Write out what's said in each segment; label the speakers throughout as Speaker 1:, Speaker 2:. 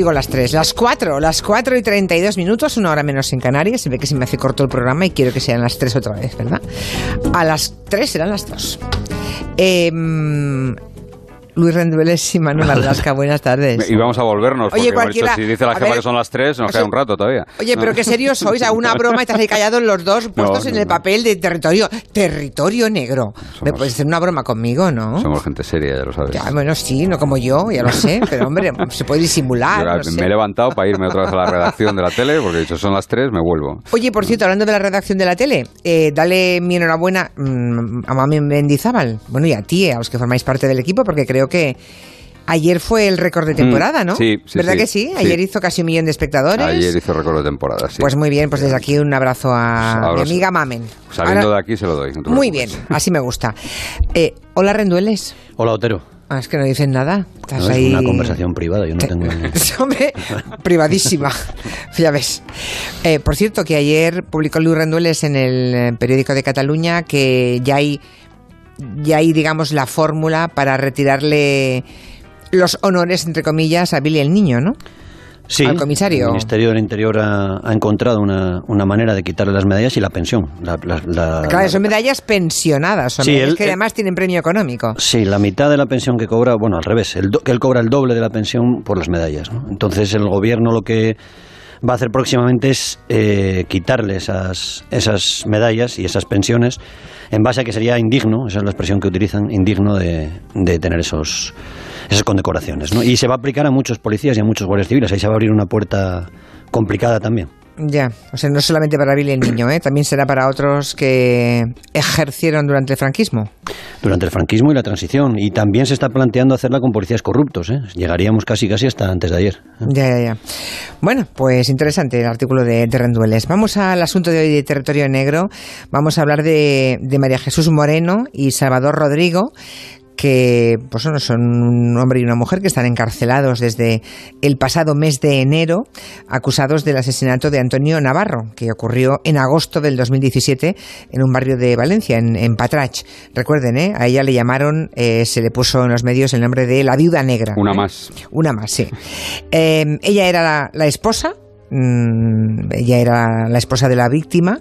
Speaker 1: Digo las 3, las 4, las 4 y 32 minutos, una hora menos en Canarias. Se ve que se me hace corto el programa y quiero que sean las 3 otra vez, ¿verdad? A las 3 serán las 2. Eh, Luis Rendueles y Manuel Alaska, buenas tardes.
Speaker 2: Y vamos a volvernos, porque si dice la jefa que son las tres, nos queda un rato todavía.
Speaker 1: Oye, pero qué serios sois, a una broma y estás ahí callados los dos puestos en el papel de territorio, territorio negro. Me puedes hacer una broma conmigo, ¿no?
Speaker 2: Somos gente seria, ya lo sabes.
Speaker 1: Ya, bueno, sí, no como yo, ya lo sé, pero hombre, se puede disimular.
Speaker 2: me he levantado para irme otra vez a la redacción de la tele, porque dicho son las tres, me vuelvo.
Speaker 1: Oye, por cierto, hablando de la redacción de la tele, eh, dale mi enhorabuena mm, a Mami Mendizábal, bueno, y a ti, a los que formáis parte del equipo, porque creo que Ayer fue el récord de mm, temporada, ¿no?
Speaker 2: Sí, sí.
Speaker 1: ¿Verdad que sí? Ayer hizo casi un millón de espectadores.
Speaker 2: Ayer hizo récord de temporada, sí.
Speaker 1: Pues muy bien, pues desde aquí un abrazo a mi amiga Mamen.
Speaker 2: Saliendo de aquí se lo doy.
Speaker 1: muy bien, así me gusta. Eh, hola, Rendueles.
Speaker 3: Hola, Otero.
Speaker 1: Ah, es que no dicen nada.
Speaker 3: Estás no, es una conversación privada, yo no tengo...
Speaker 1: Hombre, privadísima. ya ves. Eh, por cierto, que ayer publicó Luis Rendueles en el eh, periódico de Cataluña que ya hay, ya hay digamos, la fórmula para retirarle los honores, entre comillas, a Billy el Niño, ¿no?
Speaker 3: Sí,
Speaker 1: al comisario.
Speaker 3: El Ministerio del Interior ha, encontrado una, una, manera de quitarle las medallas y la pensión.
Speaker 1: claro, son medallas pensionadas, son medallas que además tienen premio económico.
Speaker 3: Sí, la mitad de la pensión que cobra, bueno, al revés, el que él cobra el doble de la pensión por las medallas. Entonces el gobierno lo que va a hacer próximamente es eh, quitarle esas, esas medallas y esas pensiones en base a que sería indigno, esa es la expresión que utilizan, indigno de, de tener esos esas condecoraciones. ¿no? Y se va a aplicar a muchos policías y a muchos guardias civiles. Ahí se va a abrir una puerta complicada también.
Speaker 1: Ya, o sea, no solamente para Billy el Niño, ¿eh? también será para otros que ejercieron durante el franquismo.
Speaker 3: Durante el franquismo y la transición. Y también se está planteando hacerla con policías corruptos. ¿eh? Llegaríamos casi casi hasta antes de ayer.
Speaker 1: ¿eh? Ya, ya, ya. Bueno, pues interesante el artículo de, de, Rendueles. Vamos al asunto de hoy de Territorio Negro. Vamos a hablar de, de María Jesús Moreno y Salvador Rodrigo, que pues, son un hombre y una mujer que están encarcelados desde el pasado mes de enero, acusados del asesinato de Antonio Navarro, que ocurrió en agosto del 2017 en un barrio de Valencia, en, Patrach. Recuerden, ¿eh? a ella le llamaron, eh, se le puso en los medios el nombre de la viuda negra.
Speaker 2: Una más.
Speaker 1: Una más, sí. Eh, ella era la, esposa, mm, ella era la esposa de la víctima.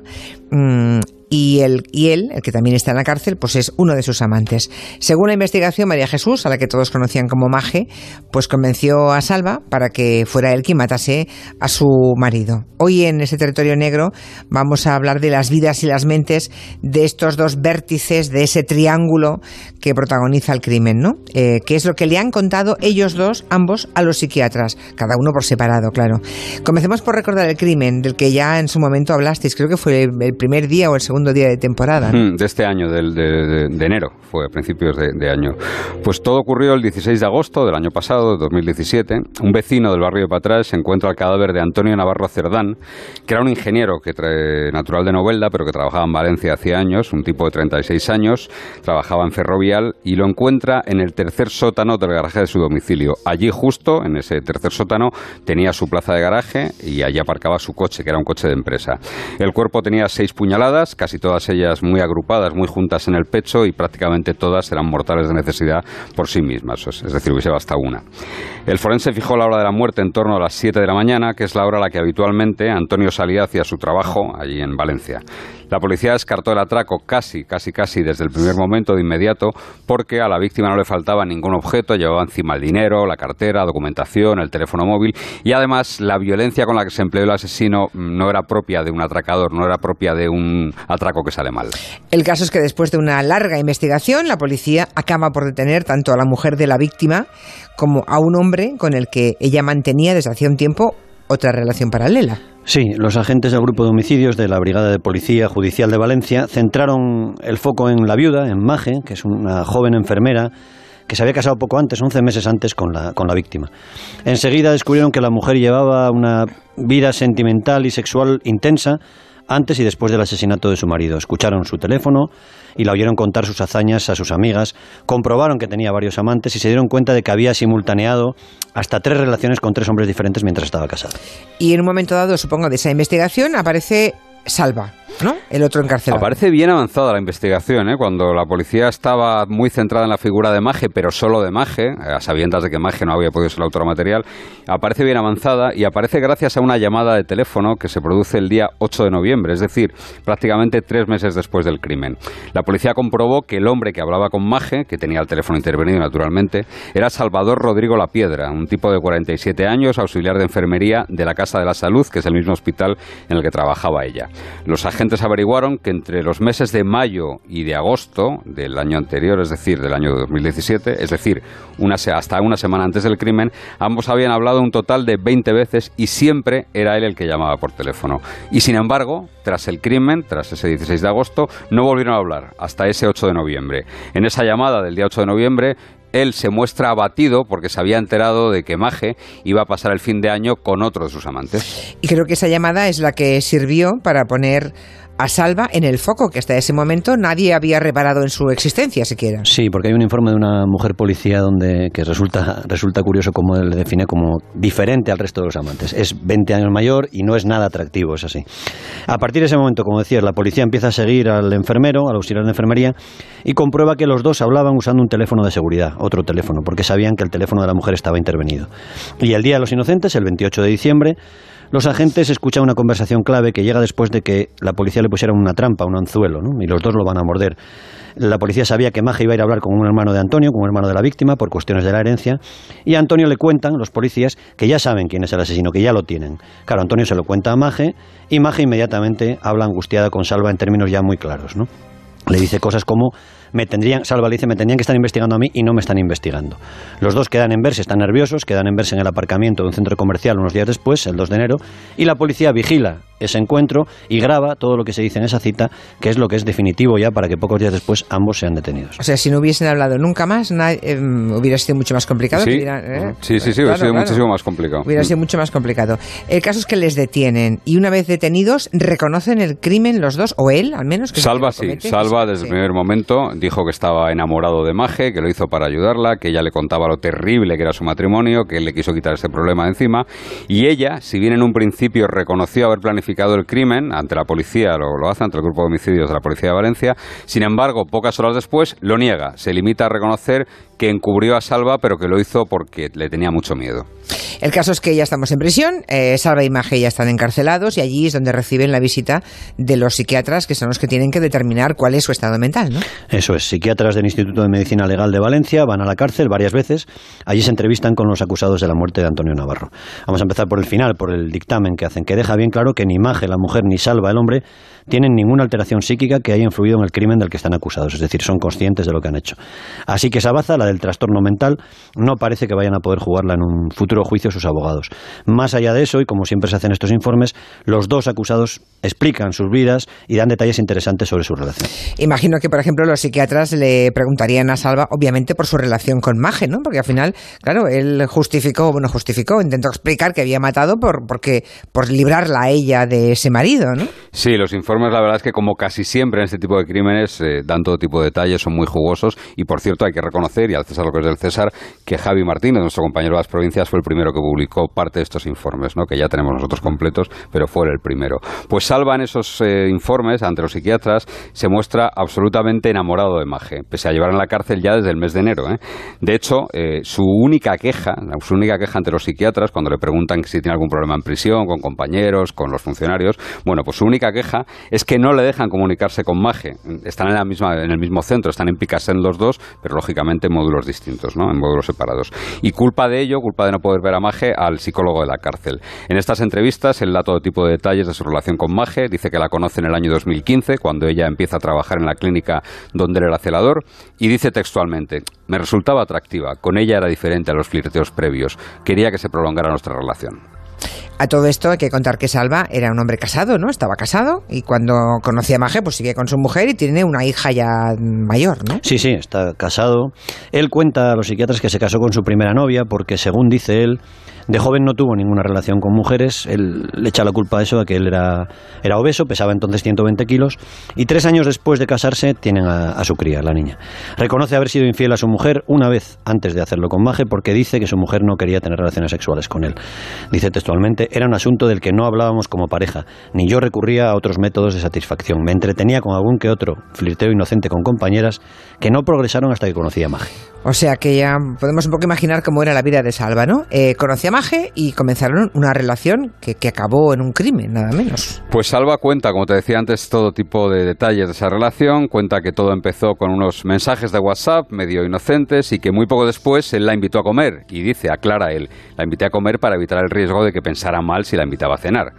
Speaker 1: Y, él, y él, el que también está en la cárcel, pues es uno de sus amantes. Según la investigación, María Jesús, a la que todos conocían como Maje, pues convenció a Salva para que fuera él quien matase a su marido. Hoy en ese territorio negro vamos a hablar de las vidas y las mentes de estos dos vértices de ese triángulo que protagoniza el crimen, ¿no? Eh, que es lo que le han contado ellos dos, ambos, a los psiquiatras, cada uno por separado, claro. Comencemos por recordar el crimen del que ya en su momento hablasteis, creo que fue el primer día o el segundo día de temporada.
Speaker 2: De este año, de, de, enero, fue a principios de, año. Pues todo ocurrió el 16 de agosto del año pasado, de 2017. Un vecino del barrio de Patras se encuentra el cadáver de Antonio Navarro Cerdán, que era un ingeniero que natural de Novelda, pero que trabajaba en Valencia hacía años, un tipo de 36 años, trabajaba en Ferrovial y lo encuentra en el tercer sótano del garaje de su domicilio. Allí justo, en ese tercer sótano, tenía su plaza de garaje y allí aparcaba su coche, que era un coche de empresa. El cuerpo tenía seis puñaladas, casi todas ellas muy agrupadas, muy juntas en el pecho y prácticamente todas eran mortales de necesidad por sí mismas, es decir, hubiese basta una. El forense fijó la hora de la muerte en torno a las 7 de la mañana, que es la hora a la que habitualmente Antonio salía hacia su trabajo allí en Valencia. La policía descartó el atraco casi, casi, casi desde el primer momento de inmediato porque a la víctima no le faltaba ningún objeto, llevaba encima el dinero, la cartera, documentación, el teléfono móvil y además la violencia con la que se empleó el asesino no era propia de un atracador, no era propia de un atraco que sale mal.
Speaker 1: El caso es que después de una larga investigación, la policía acaba por detener tanto a la mujer de la víctima como a un hombre con el que ella mantenía desde hacía un tiempo otra relación paralela.
Speaker 3: Sí, los agentes del grupo de homicidios de la Brigada de Policía Judicial de Valencia centraron el foco en la viuda, en Maje, que es una joven enfermera que se había casado poco antes, 11 meses antes, con la, con la víctima. Enseguida descubrieron que la mujer llevaba una vida sentimental y sexual intensa antes y después del asesinato de su marido. Escucharon su teléfono y la oyeron contar sus hazañas a sus amigas, comprobaron que tenía varios amantes y se dieron cuenta de que había simultaneado hasta tres relaciones con tres hombres diferentes mientras estaba casada.
Speaker 1: Y en un momento dado, supongo, de esa investigación aparece Salva. ¿No? El otro encarcelado.
Speaker 2: Aparece bien avanzada la investigación, ¿eh? cuando la policía estaba muy centrada en la figura de Maje, pero solo de Maje, a sabiendas de que Maje no había podido ser la autora material, aparece bien avanzada y aparece gracias a una llamada de teléfono que se produce el día 8 de noviembre, es decir, prácticamente tres meses después del crimen. La policía comprobó que el hombre que hablaba con Maje, que tenía el teléfono intervenido naturalmente, era Salvador Rodrigo La Piedra, un tipo de 47 años, auxiliar de enfermería de la Casa de la Salud, que es el mismo hospital en el que trabajaba ella. Los agentes averiguaron que entre los meses de mayo y de agosto del año anterior, es decir, del año 2017, es decir, una, hasta una semana antes del crimen, ambos habían hablado un total de 20 veces y siempre era él el que llamaba por teléfono. Y sin embargo, tras el crimen, tras ese 16 de agosto, no volvieron a hablar hasta ese 8 de noviembre. En esa llamada del día 8 de noviembre, él se muestra abatido porque se había enterado de que Maje iba a pasar el fin de año con otro de sus amantes.
Speaker 1: Y creo que esa llamada es la que sirvió para poner a Salva en el foco, que hasta ese momento nadie había reparado en su existencia siquiera.
Speaker 3: Sí, porque hay un informe de una mujer policía donde que resulta, resulta curioso cómo le define como diferente al resto de los amantes. Es 20 años mayor y no es nada atractivo, es así. A partir de ese momento, como decías, la policía empieza a seguir al enfermero, al auxiliar de enfermería, y comprueba que los dos hablaban usando un teléfono de seguridad, otro teléfono, porque sabían que el teléfono de la mujer estaba intervenido. Y el Día de los Inocentes, el 28 de diciembre, los agentes escuchan una conversación clave que llega después de que la policía le pusiera una trampa, un anzuelo, ¿no? y los dos lo van a morder. La policía sabía que Maja iba a ir a hablar con un hermano de Antonio, con un hermano de la víctima, por cuestiones de la herencia, y a Antonio le cuentan, los policías, que ya saben quién es el asesino, que ya lo tienen. Claro, Antonio se lo cuenta a Maje, y Maje inmediatamente habla angustiada con Salva en términos ya muy claros, ¿no? Le dice cosas como me tendrían, Salva me tendrían que estar investigando a mí y no me están investigando. Los dos quedan en verse, están nerviosos, quedan en verse en el aparcamiento de un centro comercial unos días después, el 2 de enero, y la policía vigila ese encuentro y graba todo lo que se dice en esa cita, que es lo que es definitivo ya para que pocos días después ambos sean detenidos.
Speaker 1: O sea, si no hubiesen hablado nunca más, eh, hubiera sido mucho más complicado.
Speaker 2: Sí, ¿eh? sí, sí, hubiera sido muchísimo más complicado.
Speaker 1: Hubiera sido mucho más complicado. El caso es que les detienen y una vez detenidos reconocen el crimen los dos, o él al menos. Que
Speaker 2: Salva sí, Salva desde el primer momento dijo que estaba enamorado de Maje, que lo hizo para ayudarla, que ella le contaba lo terrible que era su matrimonio, que él le quiso quitar ese problema de encima y ella, si bien en un principio reconoció haber planificado el crimen, ante la policía, lo, lo hace ante el grupo de homicidios de la policía de Valencia. Sin embargo, pocas horas después lo niega. Se limita a reconocer que encubrió a Salva, pero que lo hizo porque le tenía mucho miedo.
Speaker 1: El caso es que ya estamos en prisión, eh, Salva y Maje ya están encarcelados y allí es donde reciben la visita de los psiquiatras, que son los que tienen que determinar cuál es su estado mental, ¿no?
Speaker 3: Eso es, psiquiatras del Instituto de Medicina Legal de Valencia van a la cárcel varias veces, allí se entrevistan con los acusados de la muerte de Antonio Navarro. Vamos a empezar por el final, por el dictamen que hacen, que deja bien claro que ni Maje, la mujer, ni Salva, el hombre, tienen ninguna alteración psíquica que haya influido en el crimen del que están acusados, es decir, son conscientes de lo que han hecho. Así que Sabaza, la del trastorno mental, no parece que vayan a poder jugarla en un futuro juicio sus abogados. Más allá de eso, y como siempre se hacen estos informes, los dos acusados explican sus vidas y dan detalles interesantes sobre su relación.
Speaker 1: Imagino que, por ejemplo, los psiquiatras le preguntarían a Salva, obviamente, por su relación con Maje, ¿no? Porque al final, claro, él justificó, bueno, justificó, intentó explicar que había matado por, porque, por librarla a ella de ese marido, ¿no?
Speaker 2: Sí, los informes la verdad es que como casi siempre en este tipo de crímenes eh, dan todo tipo de detalles, son muy jugosos y por cierto hay que reconocer, y al César lo que es del César, que Javi Martínez, nuestro compañero de las provincias, fue el primero que publicó parte de estos informes, ¿no? que ya tenemos nosotros completos, pero fue el primero. Pues Salva en esos eh, informes ante los psiquiatras se muestra absolutamente enamorado de Maje, pese a llevar en la cárcel ya desde el mes de enero. ¿eh? De hecho, su única queja, su única queja ante los psiquiatras, cuando le preguntan si tiene algún problema en prisión, con compañeros, con los funcionarios, bueno, pues su única queja es que no le dejan comunicarse con Maje. Están en, la misma, en el mismo centro, están en Picasen los dos, pero lógicamente en módulos distintos, ¿no? en módulos separados. Y culpa de ello, culpa de no poder ver a Maje, al psicólogo de la cárcel. En estas entrevistas, él da todo tipo de detalles de su relación con Maje, dice que la conoce en el año 2015, cuando ella empieza a trabajar en la clínica donde él era celador, y dice textualmente, me resultaba atractiva, con ella era diferente a los flirteos previos, quería que se prolongara nuestra relación.
Speaker 1: A todo esto hay que contar que Salva era un hombre casado, ¿no? Estaba casado y cuando conocí a Maje, pues sigue con su mujer y tiene una hija ya mayor, ¿no?
Speaker 3: Sí, sí, está casado. Él cuenta a los psiquiatras que se casó con su primera novia porque, según dice él, De joven no tuvo ninguna relación con mujeres, él le echa la culpa a eso, a que él era, obeso, pesaba entonces 120 kilos, y tres años después de casarse tienen a, su cría, la niña. Reconoce haber sido infiel a su mujer una vez antes de hacerlo con Maje porque dice que su mujer no quería tener relaciones sexuales con él. Dice textualmente, era un asunto del que no hablábamos como pareja, ni yo recurría a otros métodos de satisfacción. Me entretenía con algún que otro flirteo inocente con compañeras que no progresaron hasta que conocí a Maje.
Speaker 1: O sea que ya podemos un poco imaginar cómo era la vida de Salva, ¿no? Eh, conocí a Y comenzaron una relación que, que acabó en un crimen, nada menos.
Speaker 2: Pues Salva cuenta, como te decía antes, todo tipo de detalles de esa relación. Cuenta que todo empezó con unos mensajes de WhatsApp medio inocentes y que muy poco después él la invitó a comer. Y dice, aclara él, la invité a comer para evitar el riesgo de que pensara mal si la invitaba a cenar.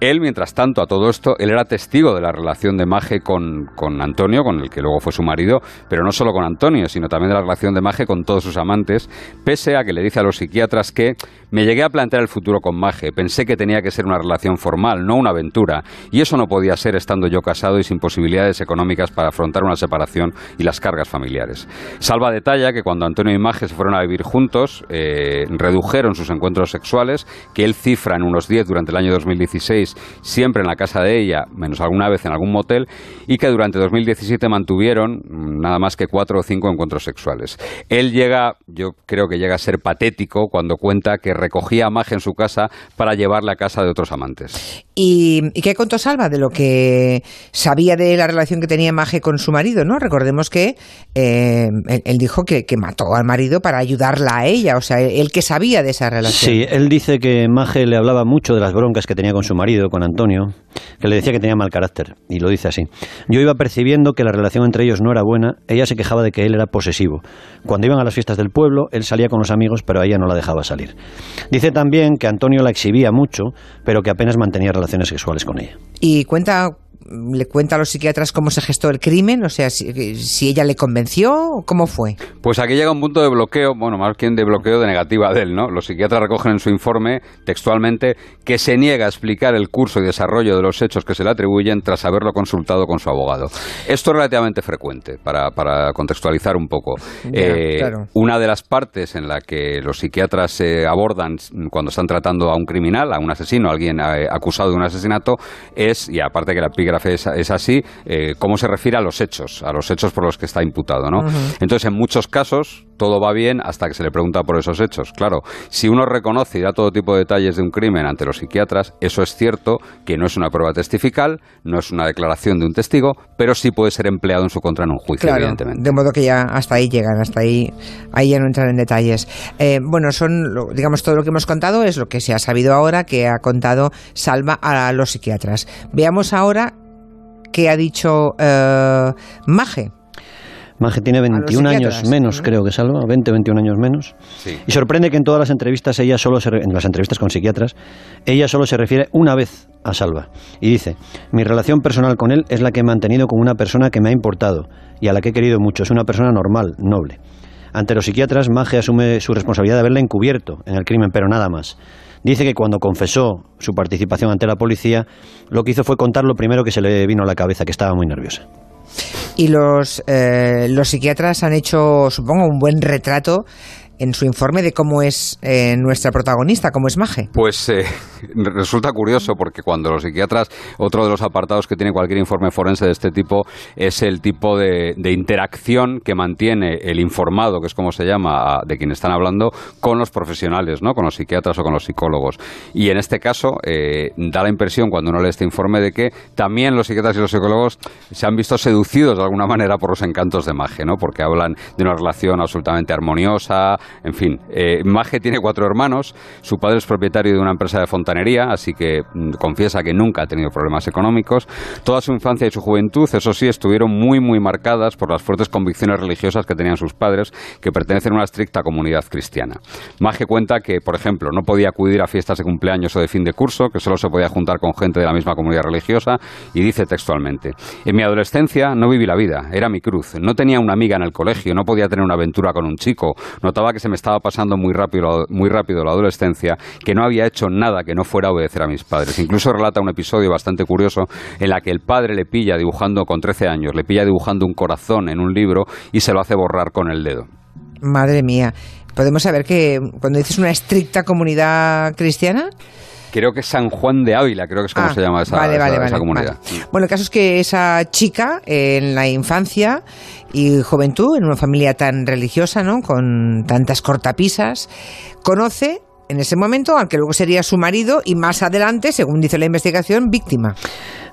Speaker 2: Él, mientras tanto, a todo esto, él era testigo de la relación de Maje con, con, Antonio, con el que luego fue su marido, pero no solo con Antonio, sino también de la relación de Maje con todos sus amantes, pese a que le dice a los psiquiatras que me llegué a plantear el futuro con Maje, pensé que tenía que ser una relación formal, no una aventura, y eso no podía ser estando yo casado y sin posibilidades económicas para afrontar una separación y las cargas familiares. Salva detalla que cuando Antonio y Maje se fueron a vivir juntos, eh, redujeron sus encuentros sexuales, que él cifra en unos 10 durante el año 2016 siempre en la casa de ella, menos alguna vez en algún motel, y que durante 2017 mantuvieron nada más que cuatro o cinco encuentros sexuales. Él llega, yo creo que llega a ser patético cuando cuenta que recogía a Maje en su casa para llevarla a casa de otros amantes.
Speaker 1: ¿Y, ¿Y, qué contó Salva de lo que sabía de la relación que tenía Maje con su marido? ¿no? Recordemos que eh, él, él, dijo que, que, mató al marido para ayudarla a ella, o sea, él que sabía de esa relación.
Speaker 3: Sí, él dice que Maje le hablaba mucho de las broncas que tenía con su marido, con Antonio, que le decía que tenía mal carácter, y lo dice así. Yo iba percibiendo que la relación entre ellos no era buena, ella se quejaba de que él era posesivo. Cuando iban a las fiestas del pueblo, él salía con los amigos, pero a ella no la dejaba salir. Dice también que Antonio la exhibía mucho, pero que apenas mantenía relaciones sexuales con ella.
Speaker 1: Y cuenta le cuenta a los psiquiatras cómo se gestó el crimen, o sea, si, si, ella le convenció, ¿cómo fue?
Speaker 2: Pues aquí llega un punto de bloqueo, bueno, más bien de bloqueo de negativa de él, ¿no? Los psiquiatras recogen en su informe textualmente que se niega a explicar el curso y desarrollo de los hechos que se le atribuyen tras haberlo consultado con su abogado. Esto es relativamente frecuente, para, para contextualizar un poco.
Speaker 1: Ya,
Speaker 2: eh,
Speaker 1: claro.
Speaker 2: Una de las partes en la que los psiquiatras se abordan cuando están tratando a un criminal, a un asesino, a alguien eh, acusado de un asesinato, es, y aparte que la epígrafe es, es así, eh, cómo se refiere a los hechos, a los hechos por los que está imputado, ¿no?
Speaker 1: Uh -huh.
Speaker 2: Entonces, en muchos casos, todo va bien hasta que se le pregunta por esos hechos. Claro, si uno reconoce y da todo tipo de detalles de un crimen ante los psiquiatras, eso es cierto que no es una prueba testifical, no es una declaración de un testigo, pero sí puede ser empleado en su contra en un juicio,
Speaker 1: claro,
Speaker 2: evidentemente.
Speaker 1: De modo que ya hasta ahí llegan, hasta ahí, ahí ya no entran en detalles. Eh, bueno, son, digamos, todo lo que hemos contado es lo que se ha sabido ahora, que ha contado Salva a los psiquiatras. Veamos ahora qué ha dicho uh, Maje.
Speaker 3: Maje tiene 21 años menos, ¿no? creo que Salva, 20, 21 años menos.
Speaker 2: Sí.
Speaker 3: Y sorprende que en todas las entrevistas ella solo se, en las entrevistas con psiquiatras, ella solo se refiere una vez a Salva y dice: "Mi relación personal con él es la que he mantenido con una persona que me ha importado y a la que he querido mucho, es una persona normal, noble." Ante los psiquiatras, Maje asume su responsabilidad de haberla encubierto en el crimen, pero nada más. Dice que cuando confesó su participación ante la policía, lo que hizo fue contar lo primero que se le vino a la cabeza, que estaba muy nerviosa.
Speaker 1: Y los, eh, los psiquiatras han hecho, supongo, un buen retrato en su informe de cómo es eh, nuestra protagonista, cómo es Maje.
Speaker 2: Pues eh, resulta curioso porque cuando los psiquiatras, otro de los apartados que tiene cualquier informe forense de este tipo es el tipo de, de interacción que mantiene el informado, que es como se llama, de quien están hablando, con los profesionales, ¿no? con los psiquiatras o con los psicólogos. Y en este caso eh, da la impresión cuando uno lee este informe de que también los psiquiatras y los psicólogos se han visto seducidos de alguna manera por los encantos de Maje, ¿no? porque hablan de una relación absolutamente armoniosa, en fin, eh, Maje tiene cuatro hermanos, su padre es propietario de una empresa de fontanería, así que mm, confiesa que nunca ha tenido problemas económicos. Toda su infancia y su juventud, eso sí, estuvieron muy, muy marcadas por las fuertes convicciones religiosas que tenían sus padres, que pertenecen a una estricta comunidad cristiana. Maje cuenta que, por ejemplo, no podía acudir a fiestas de cumpleaños o de fin de curso, que solo se podía juntar con gente de la misma comunidad religiosa, y dice textualmente, en mi adolescencia no viví la vida, era mi cruz, no tenía una amiga en el colegio, no podía tener una aventura con un chico, notaba que se me estaba pasando muy rápido, muy rápido la adolescencia, que no había hecho nada que no fuera obedecer a mis padres. Incluso relata un episodio bastante curioso en la que el padre le pilla dibujando con 13 años, le pilla dibujando un corazón en un libro y se lo hace borrar con el dedo.
Speaker 1: Madre mía. ¿Podemos saber que cuando dices una estricta comunidad cristiana?
Speaker 2: Creo que es San Juan de Ávila, creo que es como
Speaker 1: Ah,
Speaker 2: se llama esa,
Speaker 1: vale,
Speaker 2: esa-
Speaker 1: vale,
Speaker 2: esa
Speaker 1: vale,
Speaker 2: comunidad.
Speaker 1: vale. Bueno, el caso es que esa chica en la infancia y juventud, en una familia tan religiosa, ¿no? Con tantas cortapisas, conoce en ese momento al que luego sería su marido y más adelante, según dice la investigación, víctima.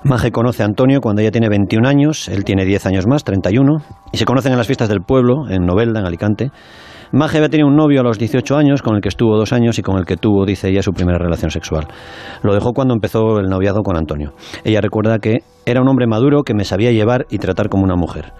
Speaker 3: Maje conoce a Antonio cuando ella tiene 21 años, él tiene 10 años más, 31, y se conocen en las fiestas del pueblo, en Novelda, en Alicante. Maje había tenido un novio a los 18 años, con el que estuvo dos años y con el que tuvo, dice ella, su primera relación sexual. Lo dejó cuando empezó el noviazgo con Antonio. Ella recuerda que era un hombre maduro que me sabía llevar y tratar como una mujer.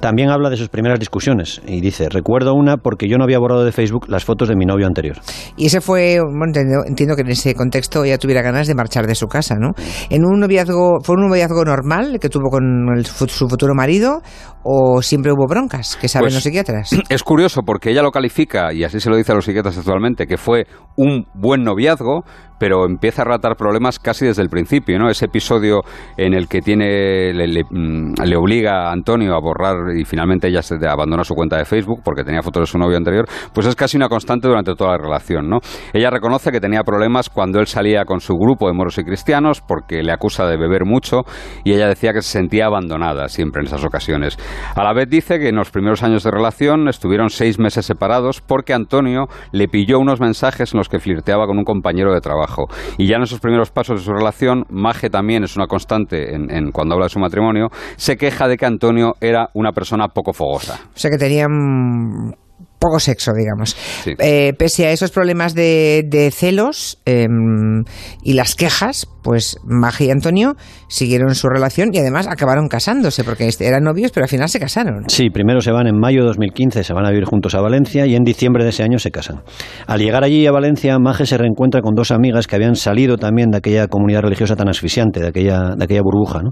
Speaker 3: También habla de sus primeras discusiones y dice, recuerdo una porque yo no había borrado de Facebook las fotos de mi novio anterior.
Speaker 1: Y ese fue, bueno, entiendo, entiendo que en ese contexto ella tuviera ganas de marchar de su casa, ¿no? En un noviazgo, ¿fue un noviazgo normal que tuvo con el su futuro marido o siempre hubo broncas, que saben
Speaker 2: Pues-
Speaker 1: los psiquiatras?
Speaker 2: Es curioso porque ella lo califica, y así se lo dice a los psiquiatras actualmente, que fue un buen noviazgo, pero empieza a relatar problemas casi desde el principio, ¿no? Ese episodio en el que tiene le, le, mm, le obliga a Antonio a borrar y finalmente ella se abandona su cuenta de Facebook porque tenía fotos de su novio anterior, pues es casi una constante durante toda la relación, ¿no? Ella reconoce que tenía problemas cuando él salía con su grupo de moros y cristianos porque le acusa de beber mucho y ella decía que se sentía abandonada siempre en esas ocasiones. A la vez dice que en los primeros años de relación estuvieron seis meses separados porque Antonio le pilló unos mensajes en los que flirteaba con un compañero de trabajo. Y ya en esos primeros pasos de su relación, Maje también es una constante en, en cuando habla de su matrimonio, se queja de que Antonio era una persona poco fogosa.
Speaker 1: O sea que tenían poco sexo, digamos.
Speaker 2: Sí.
Speaker 1: Eh, pese a esos problemas de, de celos em, y las quejas, pues Magia y Antonio siguieron su relación y además acabaron casándose, porque este- eran novios, pero al final se casaron.
Speaker 3: Sí, primero se van en mayo de 2015, se van a vivir juntos a Valencia y en diciembre de ese año se casan. Al llegar allí a Valencia, Maje se reencuentra con dos amigas que habían salido también de aquella comunidad religiosa tan asfixiante, de aquella, de aquella burbuja, ¿no?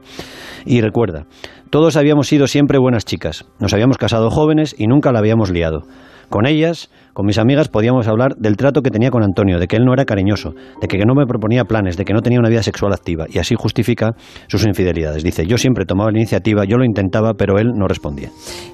Speaker 3: Y recuerda, todos habíamos sido siempre buenas chicas, nos habíamos casado jóvenes y nunca la habíamos liado. Con ellas, con mis amigas, podíamos hablar del trato que tenía con Antonio, de que él no era cariñoso, de que no me proponía planes, de que no tenía una vida sexual activa, y así justifica sus infidelidades. Dice, yo siempre tomaba la iniciativa, yo lo intentaba, pero él no respondía.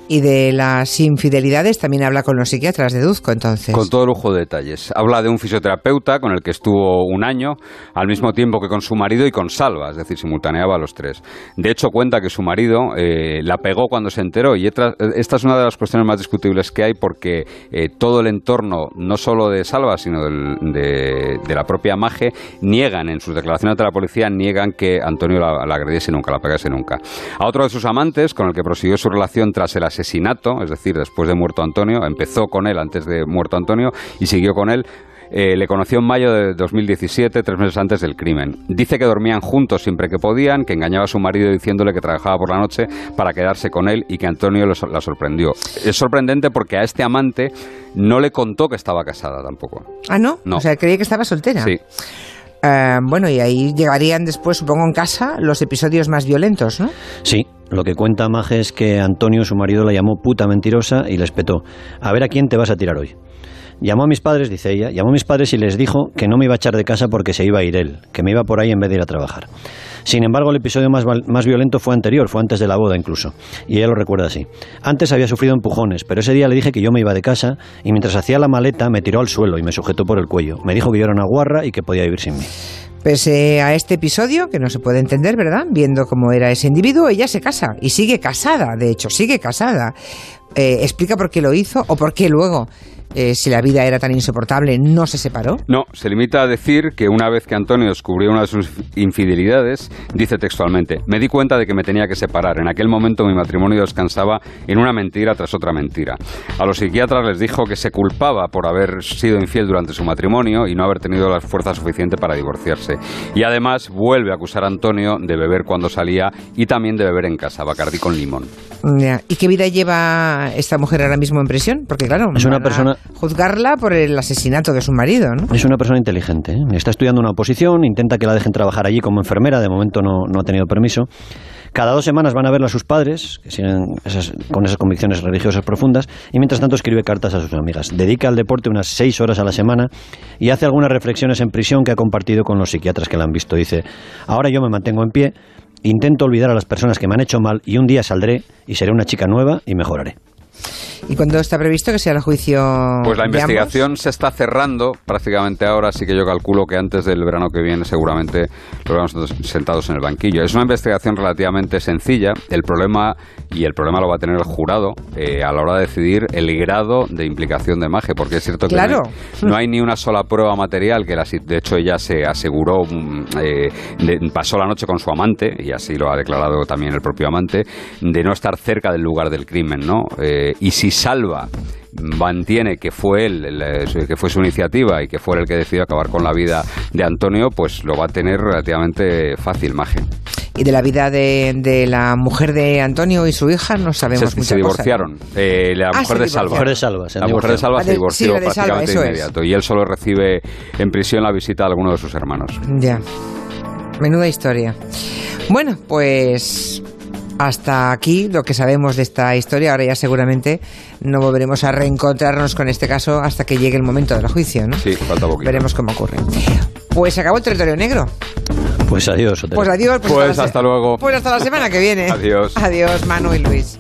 Speaker 1: Y de las infidelidades también habla con los psiquiatras, deduzco entonces.
Speaker 2: Con todo lujo de detalles. Habla de un fisioterapeuta con el que estuvo un año, al mismo tiempo que con su marido y con Salva, es decir, simultaneaba a los tres. De hecho, cuenta que su marido eh, la pegó cuando se enteró y esta, es una de las cuestiones más discutibles que hay porque eh, todo el entorno, no solo de Salva, sino de, de la propia Maje, niegan en sus declaraciones ante la policía, niegan que Antonio la, la agrediese nunca, la pegase nunca. A otro de sus amantes, con el que prosiguió su relación tras el asesinato, es decir, después de muerto Antonio, empezó con él antes de muerto Antonio y siguió con él. Eh, le conoció en mayo de 2017, tres meses antes del crimen. Dice que dormían juntos siempre que podían, que engañaba a su marido diciéndole que trabajaba por la noche para quedarse con él y que Antonio la sorprendió. Es sorprendente porque a este amante no le contó que estaba casada tampoco.
Speaker 1: Ah, ¿no?
Speaker 2: No.
Speaker 1: O sea, creí que estaba soltera.
Speaker 2: Sí.
Speaker 1: Eh, bueno, y ahí llegarían después, supongo, en casa los episodios más violentos, ¿no?
Speaker 3: Sí, lo que cuenta Maje es que Antonio, su marido, la llamó puta mentirosa y le espetó. A ver a quién te vas a tirar hoy. Llamó a mis padres, dice ella, llamó a mis padres y les dijo que no me iba a echar de casa porque se iba a ir él, que me iba por ahí en vez de ir a trabajar. Sin embargo, el episodio más, más violento fue anterior, fue antes de la boda incluso, y ella lo recuerda así. Antes había sufrido empujones, pero ese día le dije que yo me iba de casa y mientras hacía la maleta me tiró al suelo y me sujetó por el cuello. Me dijo que yo era una guarra y que podía vivir sin mí.
Speaker 1: Pese a este episodio, que no se puede entender, ¿verdad? Viendo cómo era ese individuo, ella se casa y sigue casada, de hecho, sigue casada. Eh, ¿Explica por qué lo hizo o por qué luego, eh, si la vida era tan insoportable, no se separó?
Speaker 2: No, se limita a decir que una vez que Antonio descubrió una de sus infidelidades, dice textualmente, me di cuenta de que me tenía que separar. En aquel momento mi matrimonio descansaba en una mentira tras otra mentira. A los psiquiatras les dijo que se culpaba por haber sido infiel durante su matrimonio y no haber tenido la fuerza suficiente para divorciarse. Y además vuelve a acusar a Antonio de beber cuando salía y también de beber en casa, Bacardí con limón.
Speaker 1: ¿Y qué vida lleva esta mujer ahora mismo en prisión? Porque claro,
Speaker 3: Es una persona-
Speaker 1: juzgarla por el asesinato de su marido, ¿no?
Speaker 3: Es una persona inteligente. ¿eh? Está estudiando una oposición, intenta que la dejen trabajar allí como enfermera, de momento no, no ha tenido permiso. Cada dos semanas van a verla a sus padres, que siguen esas- con esas convicciones religiosas profundas, y mientras tanto escribe cartas a sus amigas. Dedica al deporte unas seis horas a la semana y hace algunas reflexiones en prisión que ha compartido con los psiquiatras que la han visto. Dice, ahora yo me mantengo en pie, intento olvidar a las personas que me han hecho mal y un día saldré y seré una chica nueva y mejoraré.
Speaker 1: ¿Y cuándo está previsto que sea el juicio?
Speaker 2: Pues la
Speaker 1: de
Speaker 2: investigación
Speaker 1: ambos?
Speaker 2: se está cerrando prácticamente ahora, así que yo calculo que antes del verano que viene seguramente lo vamos sentados en el banquillo. Es una investigación relativamente sencilla. El problema, y el problema lo va a tener el jurado eh, a la hora de decidir el grado de implicación de Maje, porque es cierto que
Speaker 1: Claro.
Speaker 2: no, hay, no hay ni una sola prueba material que la, de hecho ella se aseguró, mm, eh, de- pasó la noche con su amante, y así lo ha declarado también el propio amante, de no estar cerca del lugar del crimen, ¿no? Eh, y si Salva mantiene que fue él, eh, que fue su iniciativa y que fue él el que decidió acabar con la vida de Antonio, pues lo va a tener relativamente fácil, Maje.
Speaker 1: Y de la vida de, de la mujer de Antonio y su hija no sabemos
Speaker 2: Se,
Speaker 1: mucha
Speaker 2: se
Speaker 1: cosa.
Speaker 2: divorciaron. Eh, la
Speaker 1: Ah,
Speaker 2: mujer
Speaker 1: se
Speaker 2: de Salva.
Speaker 3: Mujer de Salva,
Speaker 2: la mujer de. Salva
Speaker 1: Ah,
Speaker 2: se divorció
Speaker 1: sí, Salva,
Speaker 2: prácticamente
Speaker 1: es.
Speaker 2: inmediato. Y él solo recibe en prisión la visita de alguno de sus hermanos.
Speaker 1: Ya. Menuda historia. Bueno, pues hasta aquí lo que sabemos de esta historia. Ahora ya seguramente no volveremos a reencontrarnos con este caso hasta que llegue el momento del juicio, ¿no?
Speaker 2: Sí, falta poquito.
Speaker 1: Veremos cómo ocurre. Pues se acabó el territorio negro.
Speaker 3: Pues adiós. Otero.
Speaker 1: Pues adiós.
Speaker 2: Pues
Speaker 1: la se-
Speaker 2: hasta luego.
Speaker 1: Pues hasta la semana que viene.
Speaker 2: Adiós.
Speaker 1: Adiós, Manu y Luis.